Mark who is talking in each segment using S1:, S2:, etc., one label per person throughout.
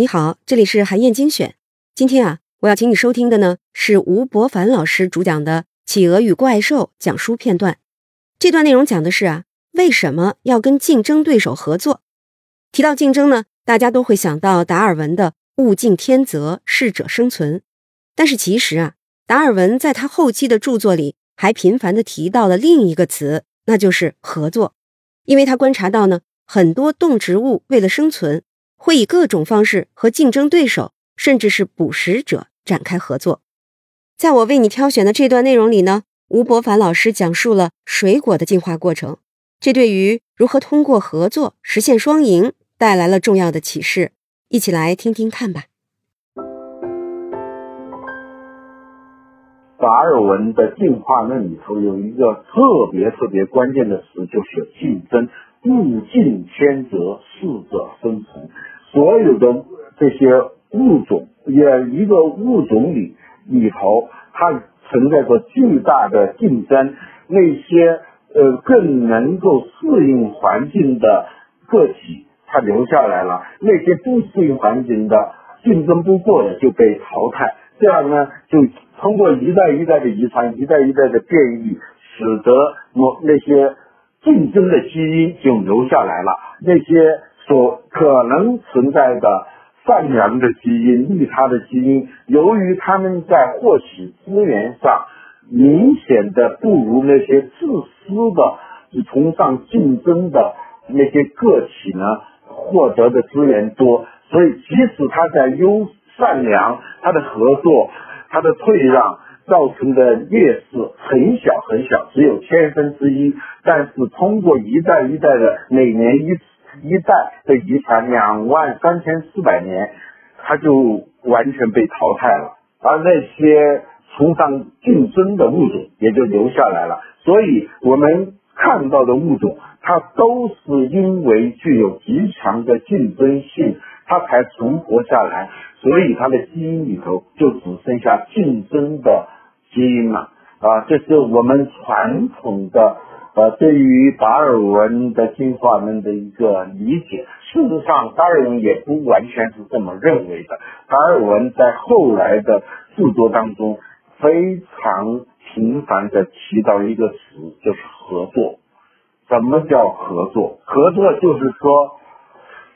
S1: 你好，这里是韩燕精选。今天啊，我要请你收听的呢是吴伯凡老师主讲的《企鹅与怪兽》讲书片段。这段内容讲的是啊，为什么要跟竞争对手合作？提到竞争呢，大家都会想到达尔文的“物竞天择，适者生存”。但是其实啊，达尔文在他后期的著作里还频繁的提到了另一个词，那就是合作。因为他观察到呢，很多动植物为了生存。会以各种方式和竞争对手，甚至是捕食者展开合作。在我为你挑选的这段内容里呢，吴伯凡老师讲述了水果的进化过程，这对于如何通过合作实现双赢带来了重要的启示。一起来听听看吧。
S2: 达尔文的进化论里头有一个特别特别关键的词，就是竞争。物竞天择，适者生存。所有的这些物种，也一个物种里里头，它存在着巨大的竞争。那些呃更能够适应环境的个体，它留下来了；那些不适应环境的、竞争不过的就被淘汰。这样呢，就通过一代一代的遗传，一代一代的变异，使得某那些。竞争的基因就留下来了，那些所可能存在的善良的基因、利他的基因，由于他们在获取资源上明显的不如那些自私的、崇尚竞争的那些个体呢，获得的资源多，所以即使他在优善良，他的合作，他的退让。造成的劣势很小很小，只有千分之一。但是通过一代一代的每年一次一代的遗传，两万三千四百年，它就完全被淘汰了。而那些崇尚竞争的物种也就留下来了。所以我们看到的物种，它都是因为具有极强的竞争性，它才存活下来。所以它的基因里头就只剩下竞争的。基因了，啊，这是我们传统的呃对于达尔文的进化论的一个理解。事实上，达尔文也不完全是这么认为的。达尔文在后来的著作当中非常频繁的提到一个词，就是合作。什么叫合作？合作就是说，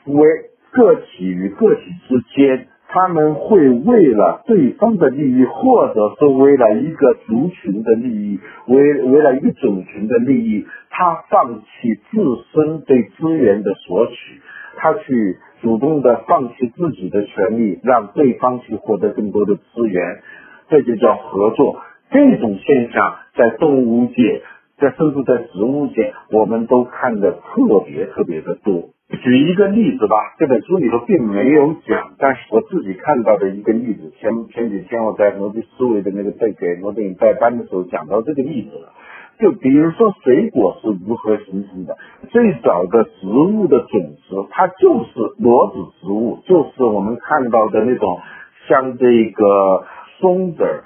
S2: 为个体与个体之间。他们会为了对方的利益，或者是为了一个族群的利益，为为了一个种群的利益，他放弃自身对资源的索取，他去主动的放弃自己的权利，让对方去获得更多的资源，这就叫合作。这种现象在动物界，在甚至在植物界，我们都看得特别特别的多。举一个例子吧，这本书里头并没有讲，但是我自己看到的一个例子。前前几天我在罗辑思维的那个在给罗宾代班的时候讲到这个例子了。就比如说水果是如何形成的？最早的植物的种子，它就是裸子植物，就是我们看到的那种像这个松子，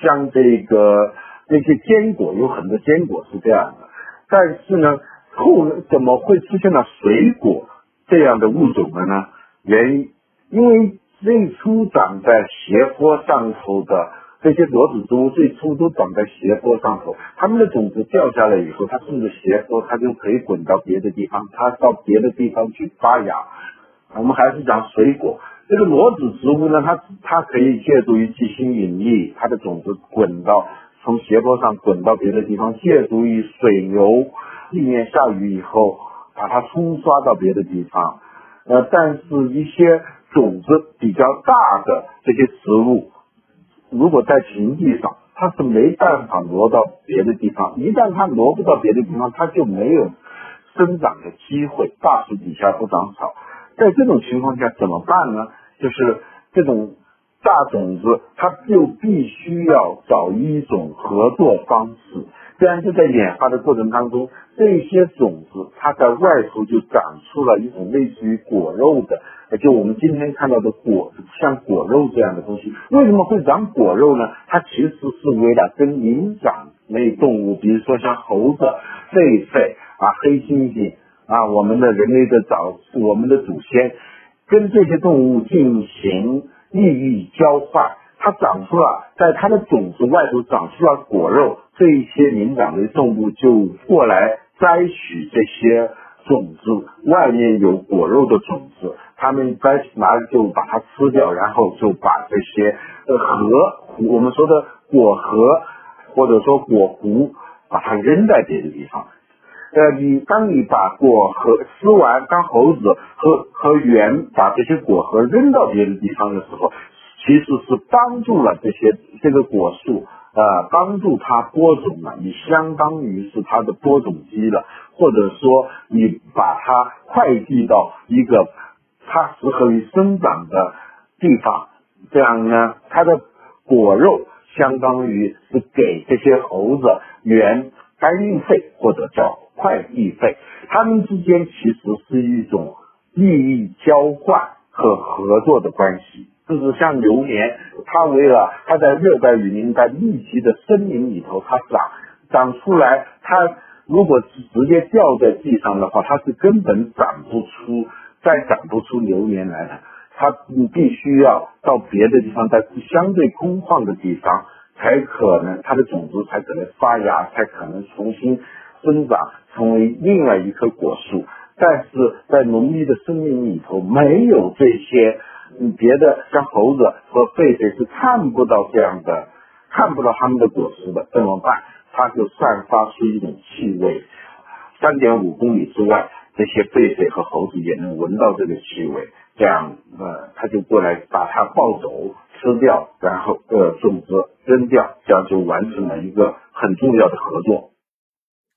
S2: 像这个那些坚果，有很多坚果是这样的。但是呢？后怎么会出现了水果这样的物种的呢？原因，因为最初长在斜坡上头的这些裸子植物，最初都长在斜坡上头，它们的种子掉下来以后，它顺着斜坡，它就可以滚到别的地方，它到别的地方去发芽。我们还是讲水果，这个裸子植物呢，它它可以借助于地心引力，它的种子滚到从斜坡上滚到别的地方，借助于水流。地面下雨以后，把它冲刷到别的地方。呃，但是一些种子比较大的这些植物，如果在平地上，它是没办法挪到别的地方。一旦它挪不到别的地方，它就没有生长的机会。大树底下不长草，在这种情况下怎么办呢？就是这种大种子，它就必须要找一种合作方式。这样就在演化的过程当中，这些种子它在外头就长出了一种类似于果肉的，就我们今天看到的果，像果肉这样的东西。为什么会长果肉呢？它其实是为了跟灵长类动物，比如说像猴子、狒狒啊、黑猩猩啊，我们的人类的早，我们的祖先，跟这些动物进行利益交换。它长出了，在它的种子外头长出了果肉，这一些灵长类动物就过来摘取这些种子，外面有果肉的种子，它们摘拿就把它吃掉，然后就把这些呃核，我们说的果核或者说果核，把它扔在别的地方。呃，你当你把果核吃完，当猴子和和猿把这些果核扔到别的地方的时候。其实是帮助了这些这个果树，呃，帮助它播种了，你相当于是它的播种机了，或者说你把它快递到一个它适合于生长的地方，这样呢，它的果肉相当于是给这些猴子猿搬运费或者叫快递费，他们之间其实是一种利益交换和合作的关系。就是像榴莲，它为了它在热带雨林在密集的森林里头，它长长出来，它如果是直接掉在地上的话，它是根本长不出，再长不出榴莲来的。它你必须要到别的地方，在相对空旷的地方，才可能它的种子才可能发芽，才可能重新生长，成为另外一棵果树。但是在浓密的森林里头，没有这些。别的像猴子和狒狒是看不到这样的，看不到它们的果实的，怎么办？它就散发出一种气味，三点五公里之外，这些狒狒和猴子也能闻到这个气味，这样呃，它就过来把它抱走吃掉，然后呃种子扔掉，这样就完成了一个很重要的合作。